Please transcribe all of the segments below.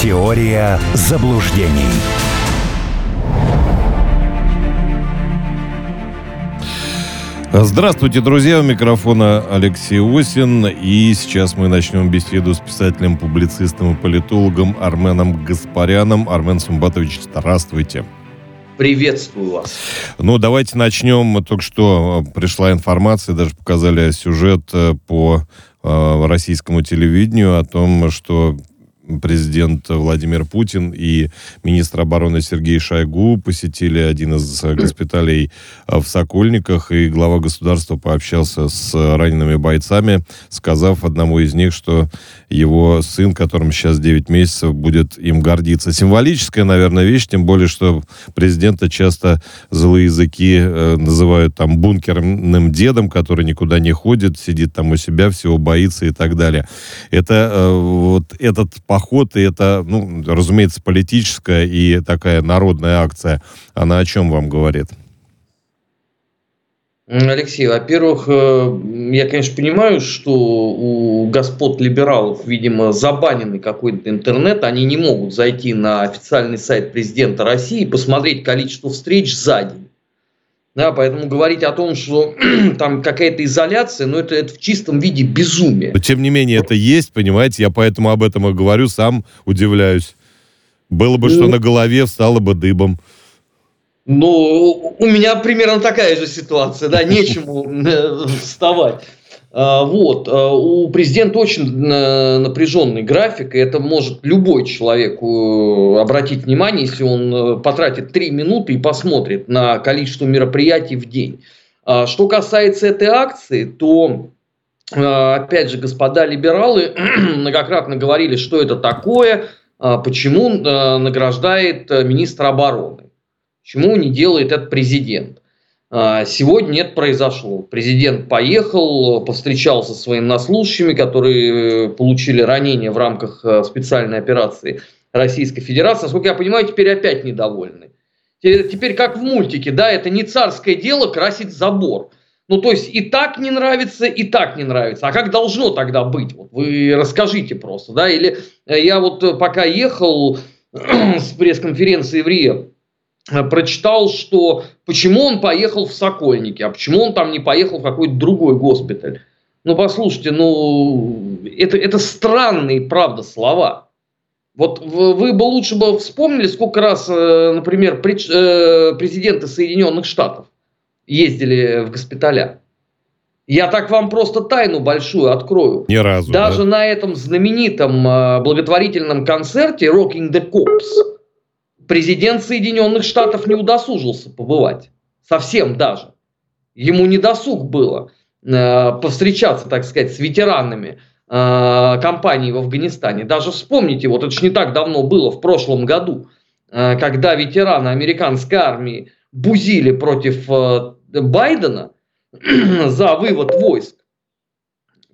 Теория заблуждений. Здравствуйте, друзья. У микрофона Алексей Осин. И сейчас мы начнем беседу с писателем, публицистом и политологом Арменом Гаспаряном. Армен Сумбатович, здравствуйте. Приветствую вас. Ну, давайте начнем. Только что пришла информация, даже показали сюжет э, по э, российскому телевидению о том, что президент Владимир Путин и министр обороны Сергей Шойгу посетили один из госпиталей в Сокольниках, и глава государства пообщался с ранеными бойцами, сказав одному из них, что его сын, которому сейчас 9 месяцев, будет им гордиться. Символическая, наверное, вещь, тем более, что президента часто злые языки э, называют там бункерным дедом, который никуда не ходит, сидит там у себя, всего боится и так далее. Это э, вот этот поход, и это, ну, разумеется, политическая и такая народная акция, она о чем вам говорит? Алексей, во-первых, э, я, конечно, понимаю, что у господ либералов, видимо, забаненный какой-то интернет, они не могут зайти на официальный сайт президента России и посмотреть количество встреч за день. Да, поэтому говорить о том, что там какая-то изоляция, ну это, это в чистом виде безумие. Но тем не менее это есть, понимаете, я поэтому об этом и говорю, сам удивляюсь. Было бы, что ну, на голове встало бы дыбом. Ну, у меня примерно такая же ситуация, да, нечему э, вставать. А, вот. А, у президента очень э, напряженный график, и это может любой человек э, обратить внимание, если он потратит 3 минуты и посмотрит на количество мероприятий в день. А, что касается этой акции, то, опять же, господа либералы многократно говорили, что это такое, почему награждает министр обороны. Почему не делает это президент? А, сегодня это произошло. Президент поехал, повстречался со своими наслушащими, которые э, получили ранения в рамках э, специальной операции Российской Федерации. Насколько я понимаю, теперь опять недовольны. Теперь как в мультике, да, это не царское дело красить забор. Ну, то есть и так не нравится, и так не нравится. А как должно тогда быть? Вот вы расскажите просто, да, или э, я вот пока ехал с пресс-конференции в Рио, прочитал, что почему он поехал в Сокольники, а почему он там не поехал в какой-то другой госпиталь. Ну, послушайте, ну, это, это странные, правда, слова. Вот вы бы лучше бы вспомнили, сколько раз, э, например, э, президенты Соединенных Штатов ездили в госпиталя. Я так вам просто тайну большую открою. Ни разу. Даже да? на этом знаменитом благотворительном концерте Rocking the Cops президент Соединенных Штатов не удосужился побывать. Совсем даже. Ему не досуг было э, повстречаться, так сказать, с ветеранами э, кампании в Афганистане. Даже вспомните, вот это же не так давно было, в прошлом году, э, когда ветераны американской армии бузили против э, Байдена за вывод войск.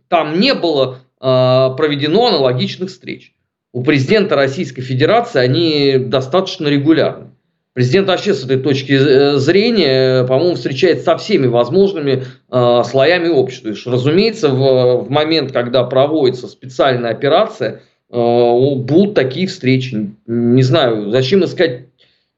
Там не было э, проведено аналогичных встреч у президента Российской Федерации они достаточно регулярны. Президент вообще с этой точки э, зрения, по-моему, встречается со всеми возможными э, слоями общества. И, разумеется, в, в момент, когда проводится специальная операция, э, будут такие встречи. Не знаю, зачем искать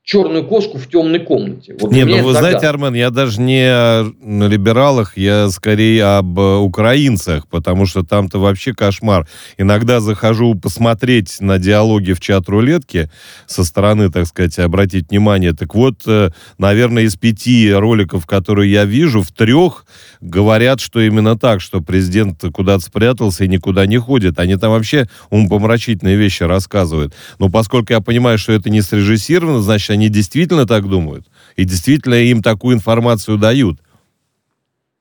черную кошку в темной комнате. Вот не, ну вы загадка. знаете, Армен, я даже не о либералах, я скорее об э, украинцах, потому что там-то вообще кошмар. Иногда захожу посмотреть на диалоги в чат-рулетке со стороны, так сказать, обратить внимание. Так вот, э, наверное, из пяти роликов, которые я вижу, в трех говорят, что именно так, что президент куда-то спрятался и никуда не ходит. Они там вообще умопомрачительные вещи рассказывают. Но поскольку я понимаю, что это не срежиссировано, значит, они действительно так думают? И действительно им такую информацию дают?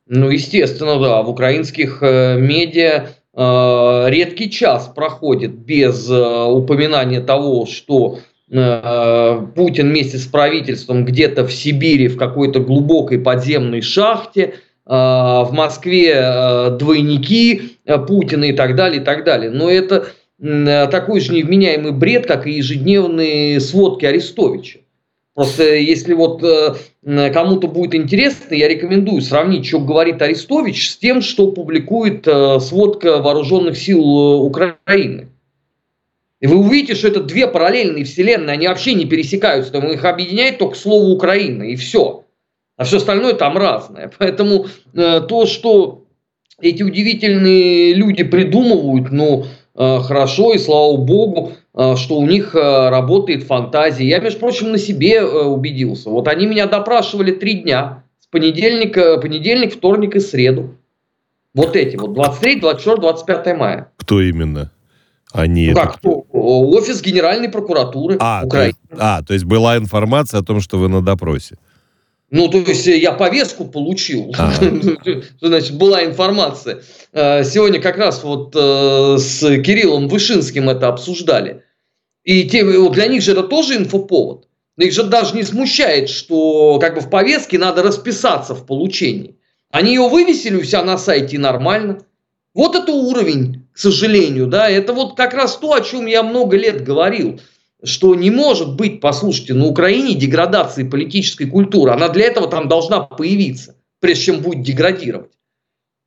Ну, естественно, да. В украинских э, медиа э, редкий час проходит без э, упоминания того, что э, Путин вместе с правительством где-то в Сибири в какой-то глубокой подземной шахте, э, в Москве э, двойники Путина и так далее, и так далее. Но это такой же невменяемый бред, как и ежедневные сводки Арестовича. Просто если вот э, кому-то будет интересно, я рекомендую сравнить, что говорит Арестович с тем, что публикует э, сводка вооруженных сил э, Украины. И вы увидите, что это две параллельные вселенные, они вообще не пересекаются, там их объединяет только слово Украина, и все. А все остальное там разное. Поэтому э, то, что эти удивительные люди придумывают, ну, э, хорошо, и слава богу, э, что у них э, работает фантазия. Я, между прочим, на себе э, убедился. Вот они меня допрашивали три дня, с понедельника, понедельник, вторник и среду. Вот эти вот, 23, 24, 25 мая. Кто именно? Они Ну как, кто? Офис Генеральной прокуратуры А, то Украины. есть, а, то есть была информация о том, что вы на допросе. Ну, то есть э, я повестку получил. А. Значит, была информация. Э, Сегодня как раз вот э, с Кириллом Вышинским это обсуждали. И те, для них же это тоже инфоповод. Их же даже не смущает, что как бы в повестке надо расписаться в получении. Они ее вывесили у себя на сайте нормально. Вот это уровень, к сожалению, да, это вот как раз то, о чем я много лет говорил, что не может быть, послушайте, на Украине деградации политической культуры, она для этого там должна появиться, прежде чем будет деградировать.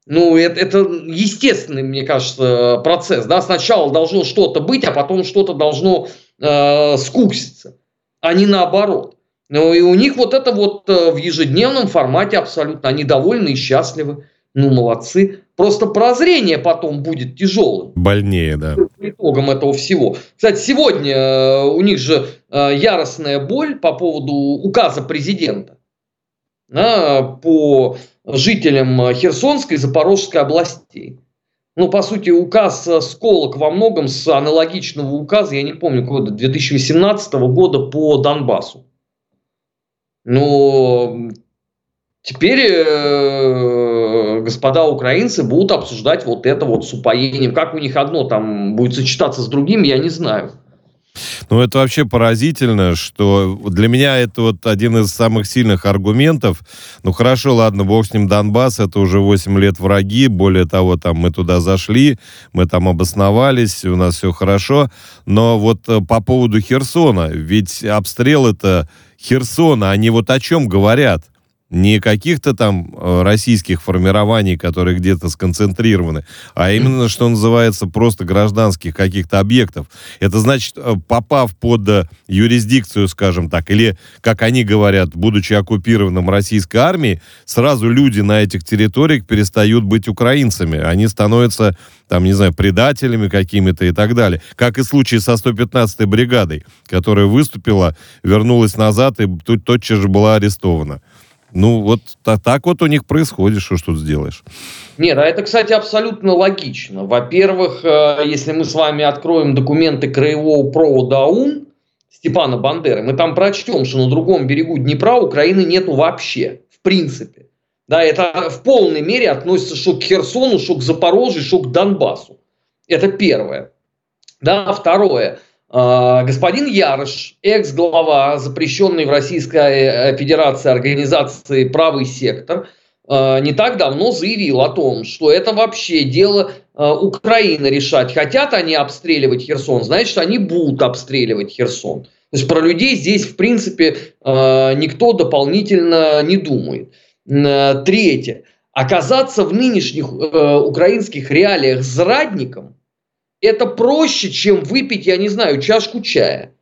Ну, это, это естественный, мне кажется, процесс, да, сначала должно что-то быть, а потом что-то должно э, скукситься, а не наоборот. Ну, и у них вот это вот э, в ежедневном формате абсолютно, они довольны и счастливы, ну, молодцы. Просто прозрение потом будет тяжелым Больнее, да. по итогам этого всего. Кстати, сегодня э, у них же э, яростная боль по поводу указа президента да, по жителям Херсонской и Запорожской областей. Ну, по сути, указ э, сколок во многом с аналогичного указа, я не помню, года 2018 года по Донбассу. Но теперь э, господа украинцы будут обсуждать вот это вот с упоением. Как у них одно там будет сочетаться с другим, я не знаю. Ну, это вообще поразительно, что для меня это вот один из самых сильных аргументов. Ну, хорошо, ладно, бог с ним Донбасс, это уже 8 лет враги, более того, там мы туда зашли, мы там обосновались, у нас все хорошо. Но вот э, по поводу Херсона, ведь обстрел это Херсона, они вот о чем говорят? Не каких-то там э, российских формирований, которые где-то сконцентрированы, а именно, что называется, просто гражданских каких-то объектов. Это значит, э, попав под э, юрисдикцию, скажем так, или, как они говорят, будучи оккупированным российской армией, сразу люди на этих территориях перестают быть украинцами. Они становятся, там, не знаю, предателями какими-то и так далее. Как и в случае со 115-й бригадой, которая выступила, вернулась назад и тут тотчас же была арестована. Ну, вот та- так вот у них происходит, что ж тут сделаешь. Нет, а это, кстати, абсолютно логично. Во-первых, э, если мы с вами откроем документы краевого провода АУН Степана Бандеры, мы там прочтем, что на другом берегу Днепра Украины нету вообще, в принципе. Да, это в полной мере относится что к Херсону, что к Запорожью, что к Донбассу. Это первое. Да, второе. А, Господин Ярош, экс-глава запрещенной в Российской э, Федерации организации «Правый сектор», а, не так давно заявил о том, что это вообще дело а, Украины решать. Хотят они обстреливать Херсон, значит, они будут обстреливать Херсон. То есть про людей здесь, в принципе, никто дополнительно не думает. Третье. Оказаться в нынешних э, украинских реалиях зрадником – это проще, чем выпить, я не знаю, чашку чая.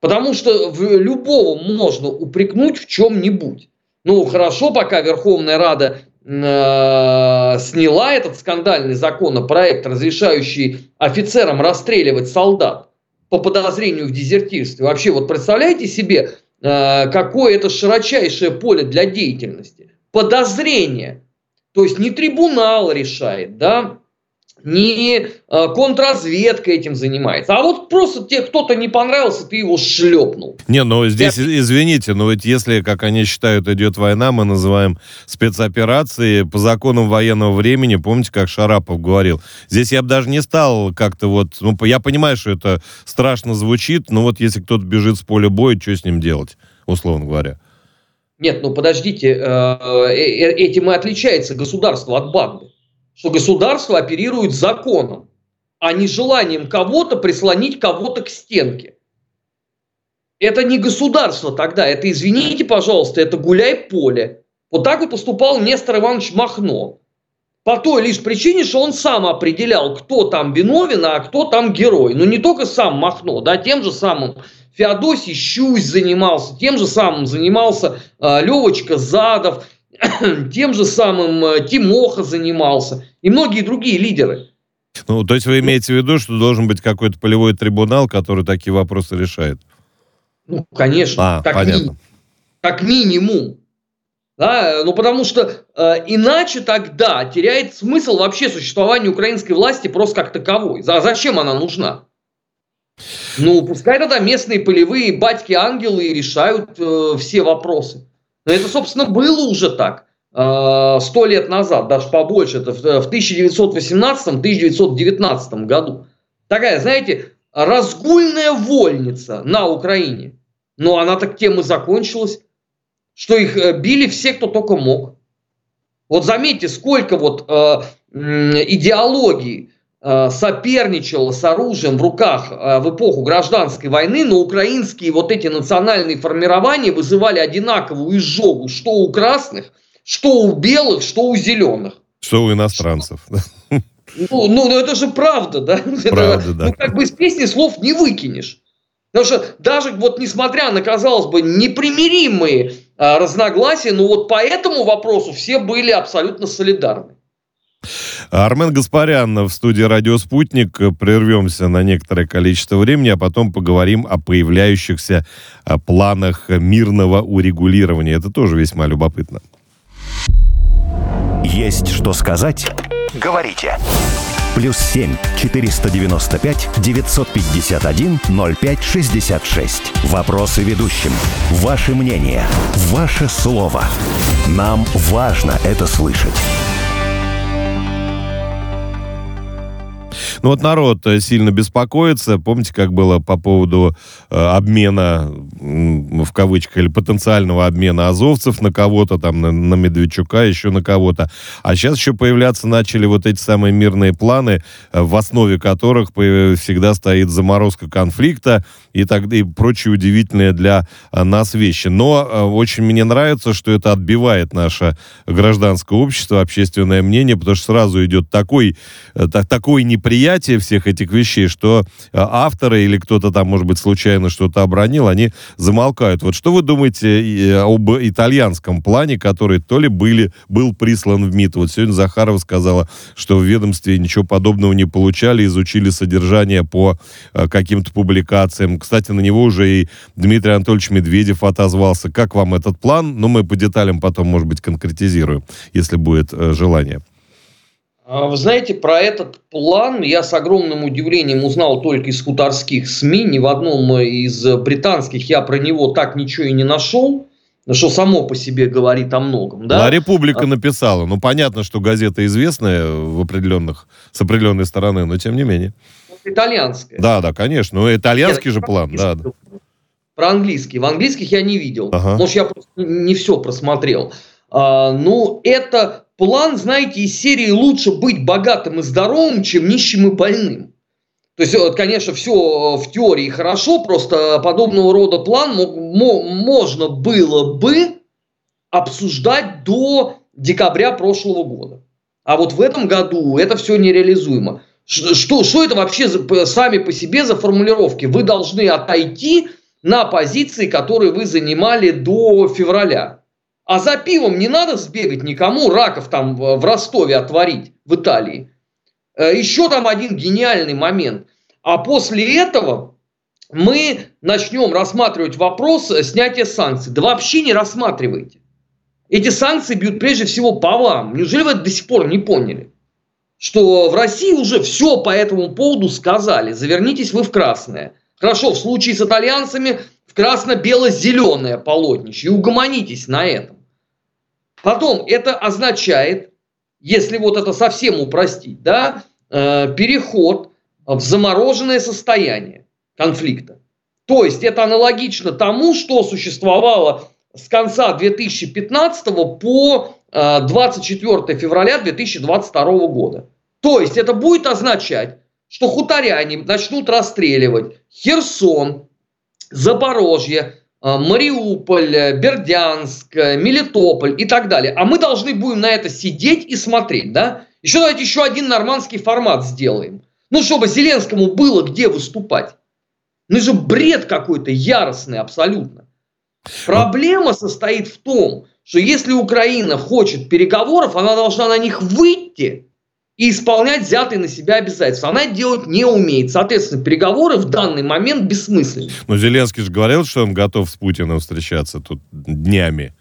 Потому что любого можно упрекнуть в чем-нибудь. Ну, хорошо, пока Верховная Рада э, сняла этот скандальный законопроект, разрешающий офицерам расстреливать солдат по подозрению в дезертирстве. Вообще, вот представляете себе, э, какое это широчайшее поле для деятельности? Подозрение. То есть не трибунал решает, да, не э, контрразведка этим занимается, а вот просто тебе кто-то не понравился, ты его шлепнул. Не, ну здесь, извините, но ведь если, как они считают, идет война, мы называем спецоперации по законам военного времени, помните, как Шарапов говорил. Здесь я бы даже не стал как-то вот, ну, я понимаю, что это страшно звучит, но вот если кто-то бежит с поля боя, что с ним делать, условно говоря? Нет, ну подождите, э, э, этим и отличается государство от банды. Что государство оперирует законом, а не желанием кого-то прислонить кого-то к стенке. Это не государство тогда, это, извините, пожалуйста, это гуляй поле. Вот так вот поступал Нестор Иванович Махно. По той лишь причине, что он сам определял, кто там виновен, а кто там герой. Ну, не только сам Махно, да, тем же самым Феодосий Щусь занимался, тем же самым занимался э, Левочка Задов, тем же самым э, Тимоха занимался и многие другие лидеры. Ну, то есть вы имеете в виду, что должен быть какой-то полевой трибунал, который такие вопросы решает? Ну, конечно, а, как, понятно. Ми- как минимум. Да, ну, потому что э, иначе тогда теряет смысл вообще существования украинской власти просто как таковой. За, зачем она нужна? Ну, пускай тогда местные полевые батьки-ангелы решают э, все вопросы. Но это, собственно, было уже так. Э, сто лет назад, даже побольше, это в 1918-1919 году. Такая, знаете, разгульная вольница на Украине. Но она так тем и закончилась, что их э, били все, кто только мог. Вот заметьте, сколько вот э, идеологии э, соперничало с оружием в руках э, в эпоху гражданской войны, но украинские вот эти национальные формирования вызывали одинаковую изжогу, что у красных – что у белых, что у зеленых. Что у иностранцев. Ну, ну, ну это же правда, да? Правда, это, да. Ну, как бы из песни слов не выкинешь. Потому что даже вот несмотря на, казалось бы, непримиримые а, разногласия, ну вот по этому вопросу все были абсолютно солидарны. Армен Гаспарян в студии «Радио Спутник». Прервемся на некоторое количество времени, а потом поговорим о появляющихся а, планах мирного урегулирования. Это тоже весьма любопытно. Есть что сказать? Говорите. Плюс семь четыреста девяносто пять девятьсот пятьдесят один ноль пять шестьдесят шесть. Вопросы ведущим. Ваше мнение. Ваше слово. Нам важно это слышать. Ну вот народ э, сильно беспокоится. Помните, как было по поводу э, обмена, в кавычках, или потенциального обмена азовцев на кого-то, там, на, на Медведчука, еще на кого-то. А сейчас еще появляться начали вот эти самые мирные планы, э, в основе которых всегда стоит заморозка конфликта и, так, и прочие удивительные для э, нас вещи. Но очень мне нравится, что это отбивает наше гражданское общество, общественное мнение, потому что сразу идет такой, э, такое неприятие, всех этих вещей, что э, авторы или кто-то там, может быть, случайно что-то обронил, они замолкают. Вот что вы думаете об итальянском плане, который то ли были, был прислан в МИД? Вот сегодня Захарова сказала, что в ведомстве ничего подобного не получали, изучили содержание по э, каким-то публикациям. Кстати, на него уже и Дмитрий Анатольевич Медведев отозвался. Как вам этот план? Ну, мы по деталям потом, может быть, конкретизируем, если будет э, желание. А вы знаете, про этот план я с огромным удивлением узнал только из хуторских СМИ. Ни в одном из британских я про него так ничего и не нашел. Что само по себе говорит о многом, да? А Република написала. Ну, понятно, что газета известная в определенных, с определенной стороны, но тем не менее. Итальянская. Да, да, конечно. Ну, итальянский Нет, же план, да. Про английский. В английских я не видел. Ага. Может, я просто не все просмотрел. А, ну, это план, знаете, из серии «Лучше быть богатым и здоровым, чем нищим и больным». То есть, конечно, все в теории хорошо, просто подобного рода план можно было бы обсуждать до декабря прошлого года. А вот в этом году это все нереализуемо. Что, что это вообще за, сами по себе за формулировки? Вы должны отойти на позиции, которые вы занимали до февраля. А за пивом не надо сбегать никому, раков там в Ростове отварить, в Италии. Э, Еще там один гениальный момент. А после этого мы начнем рассматривать вопрос снятия санкций. Да вообще не рассматривайте. Эти санкции бьют прежде всего по вам. Неужели вы это до сих пор не поняли? Что в России уже все по этому поводу сказали. Завернитесь вы в красное. Хорошо, в случае с итальянцами красно-бело-зеленое полотнище и угомонитесь на этом. Потом это означает, если вот это совсем упростить, да, э, переход в замороженное состояние конфликта. То есть это аналогично тому, что существовало с конца 2015 по 24 э, февраля 2022 года. То есть это будет означать, что хуторяне начнут расстреливать Херсон, Запорожье, Мариуполь, Бердянск, Мелитополь и так далее. А мы должны будем на это сидеть и смотреть, да? Еще давайте еще один нормандский формат сделаем. Ну, чтобы Зеленскому было где выступать. Ну, это же бред какой-то яростный абсолютно. Проблема состоит в том, что если Украина хочет переговоров, она должна на них выйти и исполнять взятые на себя обязательства. Она делать не умеет. Соответственно, переговоры в данный момент бессмысленны. Но Зеленский же говорил, что он готов с Путиным встречаться тут днями.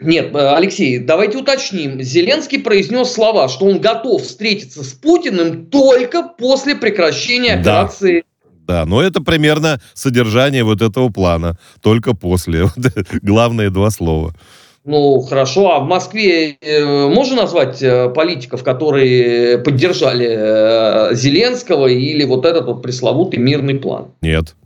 Нет, э, Алексей, давайте уточним. Зеленский произнес слова, что он готов встретиться с Путиным только после прекращения операции да, но это примерно содержание вот этого плана. Только после. Главные два слова. Ну, хорошо. А в Москве э, можно назвать э, политиков, которые поддержали э, Зеленского или вот этот вот пресловутый мирный план? Нет.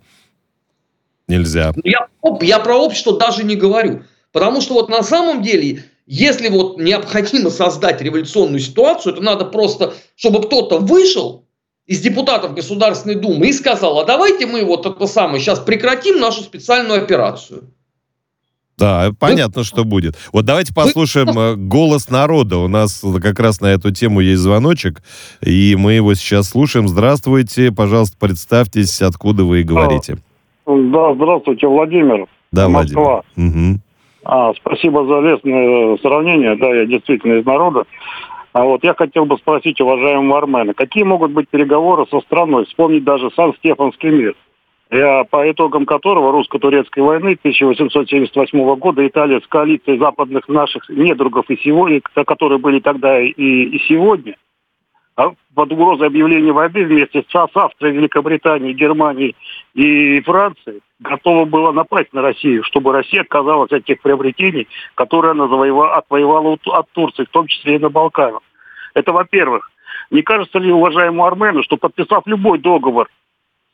Нельзя. Ну, я, я про общество даже не говорю. Потому что вот на самом деле, если вот необходимо создать революционную ситуацию, то надо просто, чтобы кто-то вышел из депутатов Государственной Думы и сказал, а давайте мы вот это самое сейчас прекратим нашу специальную операцию. Да, понятно, что будет. Вот давайте послушаем. Э, голос народа. У нас как раз на эту тему есть звоночек, и мы его сейчас слушаем. Здравствуйте, пожалуйста, представьтесь, откуда вы говорите. Да, здравствуйте, Владимир. Да, Москва. Владимир. Угу. А, спасибо за лестное сравнение. Да, я действительно из народа. А вот я хотел бы спросить уважаемого Армена, какие могут быть переговоры со страной? Вспомнить даже Сан-Стефанский мир, по итогам которого русско-турецкой войны 1878 года Италия с коалицией западных наших недругов и сегодня, которые были тогда и, и сегодня, а под угрозой объявления войны вместе с Австрией, Великобританией, Германией и Францией готова была напасть на Россию, чтобы Россия отказалась от тех приобретений, которые она завоевала, отвоевала от Турции, в том числе и на Балканах. Это во-первых. Не кажется ли уважаемому Армену, что подписав любой договор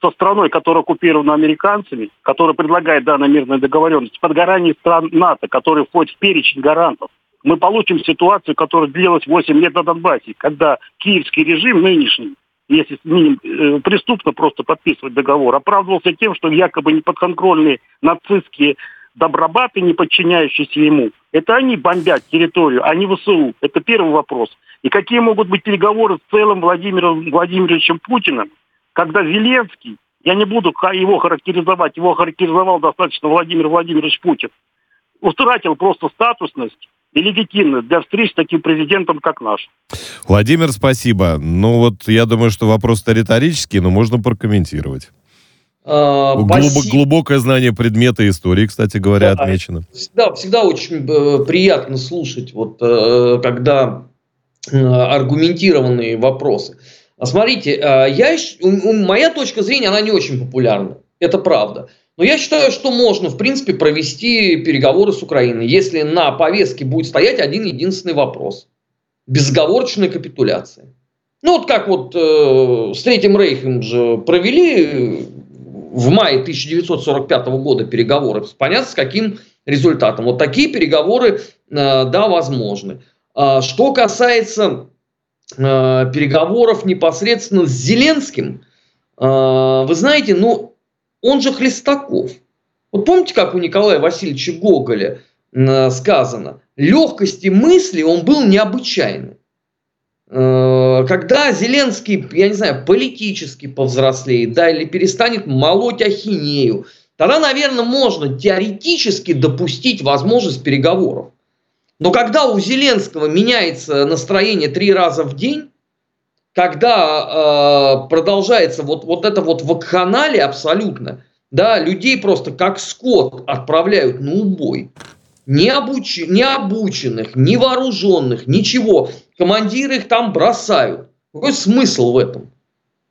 со страной, которая оккупирована американцами, которая предлагает данную мирную договоренность, под гарантией стран НАТО, которые входят в перечень гарантов, мы получим ситуацию, которая длилась 8 лет на Донбассе, когда киевский режим нынешний, если э, преступно просто подписывать договор, оправдывался тем, что якобы неподконтрольные нацистские добробаты, не подчиняющиеся ему, это они бомбят территорию, а не ВСУ. Это первый вопрос. И какие могут быть переговоры с целым Владимиром Владимировичем Путиным, когда Зеленский, я не буду его характеризовать, его характеризовал достаточно Владимир Владимирович Путин, утратил просто статусность и легитимность для встреч с таким президентом, как наш. Владимир, спасибо. Ну вот я думаю, что вопрос-то риторический, но можно прокомментировать. А, Глубок, глубокое знание предмета истории, кстати говоря, да, отмечено. Всегда, всегда очень э, приятно слушать, вот, э, когда э, аргументированные вопросы. А смотрите, я, моя точка зрения, она не очень популярна. Это правда. Но я считаю, что можно, в принципе, провести переговоры с Украиной, если на повестке будет стоять один единственный вопрос. Безговорочная капитуляция. Ну, вот как вот э, с Третьим Рейхом же провели в мае 1945 года переговоры. Понятно, с каким результатом. Вот такие переговоры, э, да, возможны. А что касается э, переговоров непосредственно с Зеленским, э, вы знаете, ну, он же Хлестаков. Вот помните, как у Николая Васильевича Гоголя э, сказано? Легкости мысли он был необычайный. Когда Зеленский, я не знаю, политически повзрослеет, да, или перестанет молоть ахинею, тогда, наверное, можно теоретически допустить возможность переговоров. Но когда у Зеленского меняется настроение три раза в день, когда э, продолжается вот, вот это вот вакханалия абсолютно, да, людей просто как скот отправляют на убой. Не, обуч... не обученных, не вооруженных, ничего. Командиры их там бросают. Какой смысл в этом?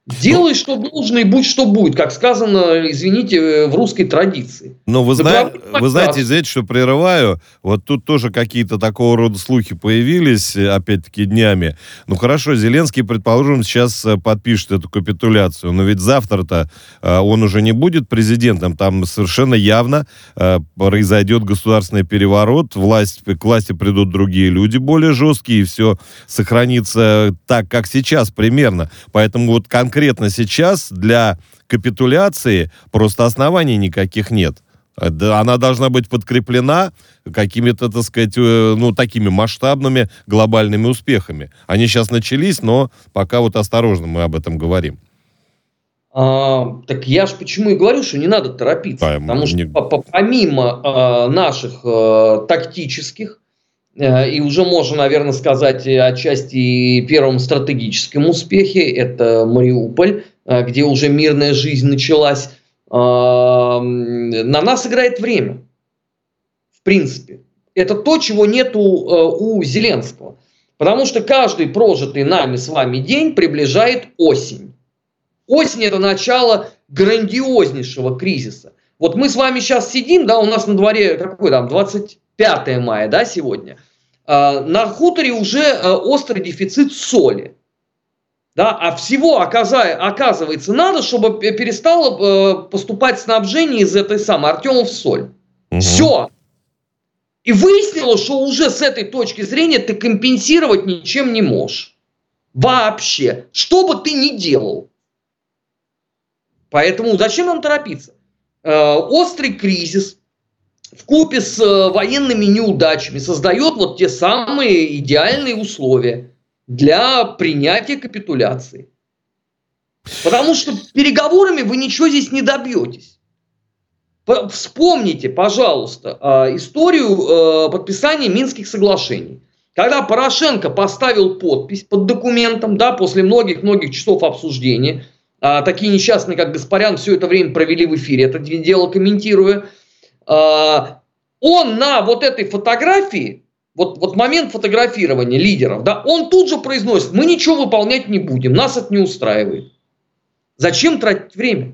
Делай, что должно, и будь, что будет, как сказано, извините, в русской традиции. Но вы, зна... вы знаете, извините, что прерываю, вот тут тоже какие-то такого рода слухи появились, опять-таки, днями. Ну, хорошо, Зеленский, предположим, сейчас э, подпишет эту капитуляцию, но ведь завтра-то э, он уже не будет президентом, там совершенно явно э, произойдет государственный переворот, власть, к власти придут другие люди более жесткие, и все сохранится так, как сейчас примерно. Поэтому вот конкретно конкретно сейчас для капитуляции просто оснований никаких нет. Она должна быть подкреплена какими-то, так сказать, э, ну, такими масштабными глобальными успехами. Они сейчас начались, но пока вот осторожно мы об этом говорим. А, так я же почему и говорю, что не надо торопиться. Да, потому не... что помимо а, наших а, тактических а, и уже можно, наверное, сказать отчасти первом стратегическом успехе, это Мариуполь, а, где уже мирная жизнь началась, на нас играет время. В принципе. Это то, чего нет у, у Зеленского. Потому что каждый прожитый нами с вами день приближает осень. Осень – это начало грандиознейшего кризиса. Вот мы с вами сейчас сидим, да, у нас на дворе, какой там, 25 мая, да, сегодня. А, на хуторе уже а, острый дефицит соли. Да, а всего оказывается надо, чтобы перестало э, поступать снабжение из этой самой Артемов соль. Угу. Все. И выяснилось, что уже с этой точки зрения ты компенсировать ничем не можешь. Вообще. Что бы ты ни делал. Поэтому зачем нам торопиться? Э, острый кризис в купе с э, военными неудачами создает вот те самые идеальные условия для принятия капитуляции. Потому что переговорами вы ничего здесь не добьетесь. Вспомните, пожалуйста, э, историю подписания Минских соглашений. Когда Порошенко поставил подпись под документом, да, после многих-многих часов обсуждения – а, такие несчастные, как Гаспарян, все это время провели в эфире, это дело комментируя. А, он на вот этой фотографии, вот, вот момент фотографирования лидеров, да, он тут же произносит, мы ничего выполнять не будем, нас это не устраивает. Зачем тратить время?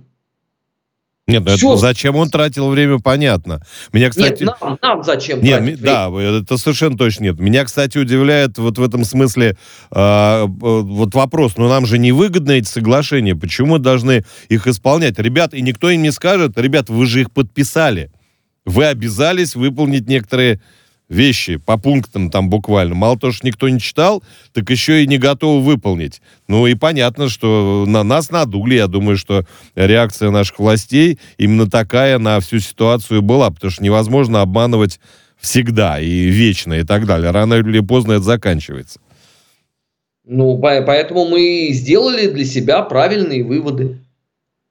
Нет, ну это, зачем он тратил время, понятно. Меня, кстати... Нет, нам, нам зачем нет, тратить Да, время? это совершенно точно нет. Меня, кстати, удивляет вот в этом смысле э, вот вопрос, ну нам же не выгодны эти соглашения, почему мы должны их исполнять? Ребят, и никто им не скажет, ребят, вы же их подписали. Вы обязались выполнить некоторые вещи по пунктам там буквально. Мало того, что никто не читал, так еще и не готовы выполнить. Ну и понятно, что на нас надули. Я думаю, что реакция наших властей именно такая на всю ситуацию была, потому что невозможно обманывать всегда и вечно и так далее. Рано или поздно это заканчивается. Ну, поэтому мы сделали для себя правильные выводы.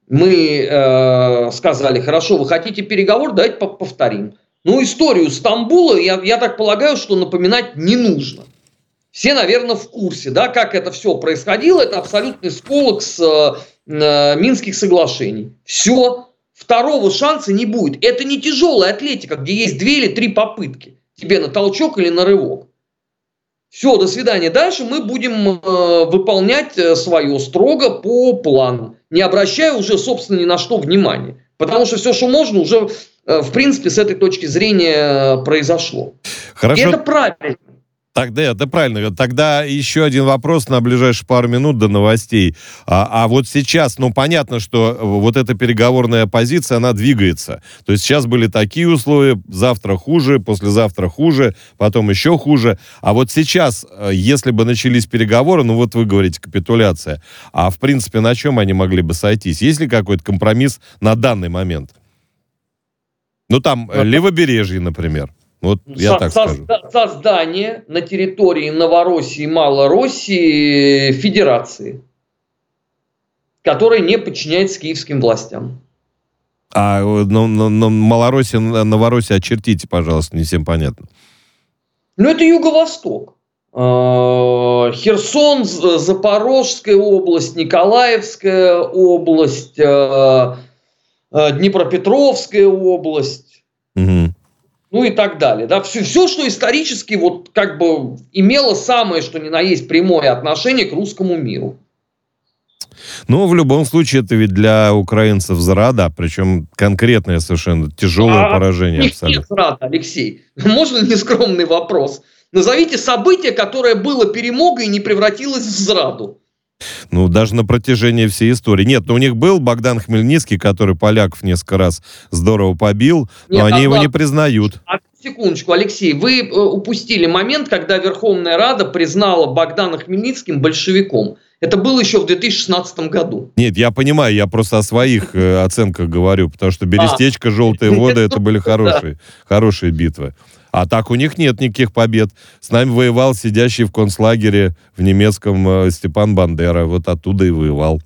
Мы э, сказали, хорошо, вы хотите переговор, давайте повторим. Ну, историю Стамбула, я, я так полагаю, что напоминать не нужно. Все, наверное, в курсе, да, как это все происходило. Это абсолютный сколок с э, э, Минских соглашений. Все, второго шанса не будет. Это не тяжелая атлетика, где есть две или три попытки. Тебе на толчок или на рывок. Все, до свидания. Дальше мы будем э, выполнять э, свое строго по плану, не обращая уже, собственно, ни на что внимания. Потому что все, что можно, уже Э, в принципе, с этой точки зрения э, произошло. Хорошо. И это правильно. Тогда это правильно. Тогда еще один вопрос на ближайшие пару минут до новостей. А, а вот сейчас, ну, понятно, что вот эта переговорная позиция, она двигается. То есть сейчас были такие условия, завтра хуже, послезавтра хуже, потом еще хуже. А вот сейчас, э, если бы начались переговоры, ну, вот вы говорите, капитуляция, а в принципе на чем они могли бы сойтись? Есть ли какой-то компромисс на данный момент? Ну, там э, левобережье, например. Вот я Со- так скажу. Создание на территории Новороссии и Малороссии федерации, которая не подчиняется киевским властям. А ну, ну, ну, Малороссия, Новороссия очертите, пожалуйста, не всем понятно. Ну, это юго-восток. А, Херсон, Запорожская область, Николаевская область, а, Э, Днепропетровская область, угу. Ну и так далее. Да, все, все, что исторически вот как бы имело самое, что ни на есть прямое отношение к русскому миру. Ну, в любом случае, это ведь для украинцев зрада, причем конкретное совершенно тяжелое а поражение. Абсолютно. зрада, Алексей. Можно нескромный вопрос? Назовите событие, которое было перемогой и не превратилось в зраду. Ну, даже на протяжении всей истории. Нет, ну у них был Богдан Хмельницкий, который поляков несколько раз здорово побил, но Нет, они его не признают. секундочку, Алексей, вы э, упустили момент, когда Верховная Рада признала Богдана Хмельницким большевиком. Это было еще в 2016 году. Нет, я понимаю, я просто о своих э, оценках говорю, потому что Берестечко, а. Желтые воды, это были хорошие, хорошие битвы. А так у них нет никаких побед. С нами воевал сидящий в концлагере в немецком э, Степан Бандера. Вот оттуда и воевал.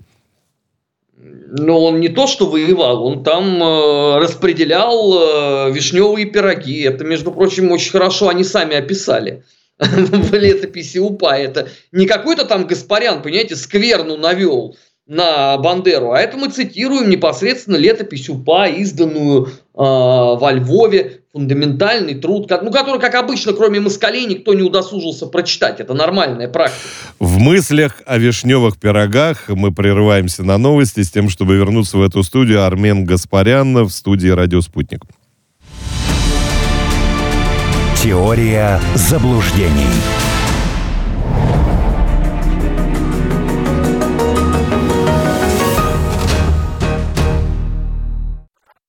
Но он не то, что воевал, он там э, распределял э, вишневые пироги. Это, между прочим, очень хорошо они сами описали в летописи УПА. Это не какой-то там Гаспарян, понимаете, скверну навел на Бандеру, а это мы цитируем непосредственно летопись УПА, изданную э, во Львове, фундаментальный труд, ну, который, как обычно, кроме москалей, никто не удосужился прочитать. Это нормальная практика. В мыслях о вишневых пирогах мы прерываемся на новости с тем, чтобы вернуться в эту студию. Армен Гаспарян в студии «Радио Спутник». Теория заблуждений.